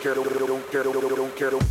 Don't care, don't, don't care,